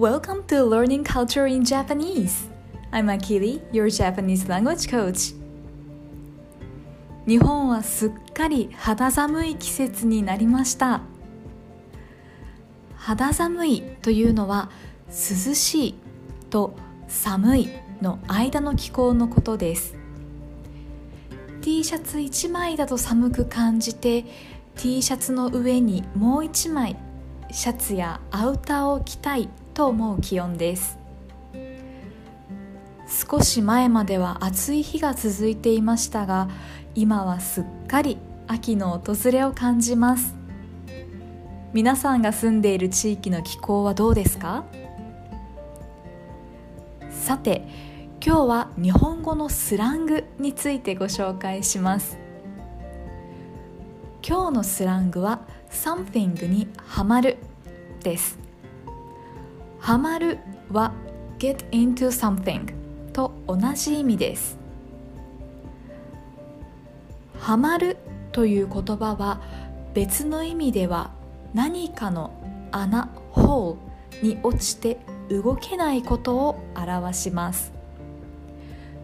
Welcome to Learning Culture in Japanese. I'm Akili, your Japanese language coach. 日本はすっかり肌寒い季節になりました肌寒いというのは涼しいと寒いの間の気候のことです T シャツ1枚だと寒く感じて T シャツの上にもう1枚シャツやアウターを着たいと思う気温です。少し前までは暑い日が続いていましたが今はすっかり秋の訪れを感じます。皆さんが住んでいる地域の気候はどうですか？さて今日は日本語のスラングについてご紹介します。今日のスラングは something にハマるです。ハマるは get into something と同じ意味です。ハマるという言葉は別の意味では何かの穴ホールに落ちて動けないことを表します。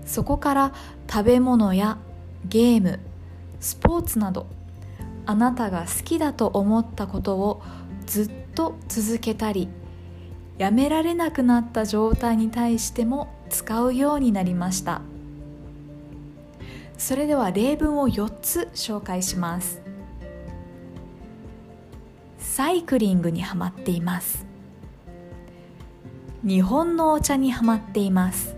そこから食べ物やゲームスポーツなどあなたが好きだと思ったことをずっと続けたりやめられなくなった状態に対しても使うようになりました。それでは例文を4つ紹介します。サイクリングにはまっています。日本のお茶にはまっています。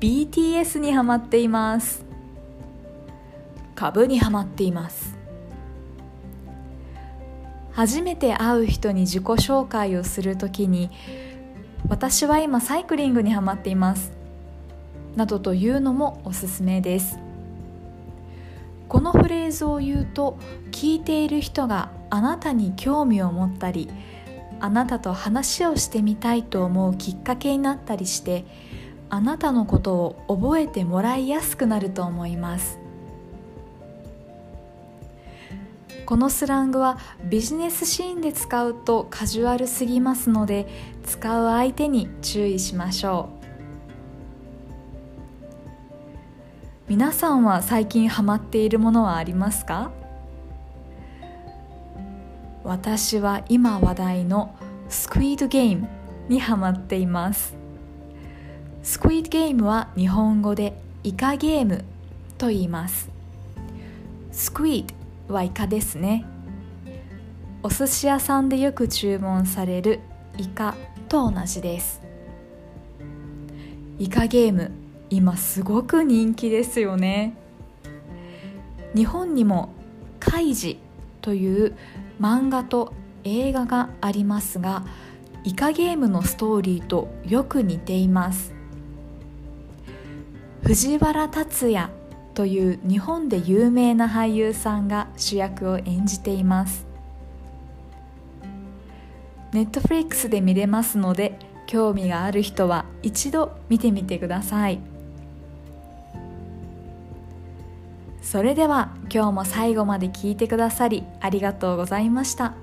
BTS にはまっています。株にはまっています。初めて会う人に自己紹介をするときに私は今サイクリングにはまっていますなどというのもおすすめです。このフレーズを言うと聞いている人があなたに興味を持ったりあなたと話をしてみたいと思うきっかけになったりしてあなたのことを覚えてもらいやすくなると思います。このスラングはビジネスシーンで使うとカジュアルすぎますので使う相手に注意しましょう。皆さんは最近ハマっているものはありますか？私は今話題のスクイードゲームにハマっています。スクイードゲームは日本語でイカゲームと言います。スクイードはイカですね。お寿司屋さんでよく注文されるイカと同じです。イカゲーム今すごく人気ですよね。日本にも「カイジ」という漫画と映画がありますがイカゲームのストーリーとよく似ています。藤原竜也という日本で有名な俳優さんが主役を演じています。ネットフリックスで見れますので興味がある人は一度見てみてください。それでは今日も最後まで聞いてくださりありがとうございました。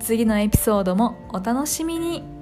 次のエピソードもお楽しみに。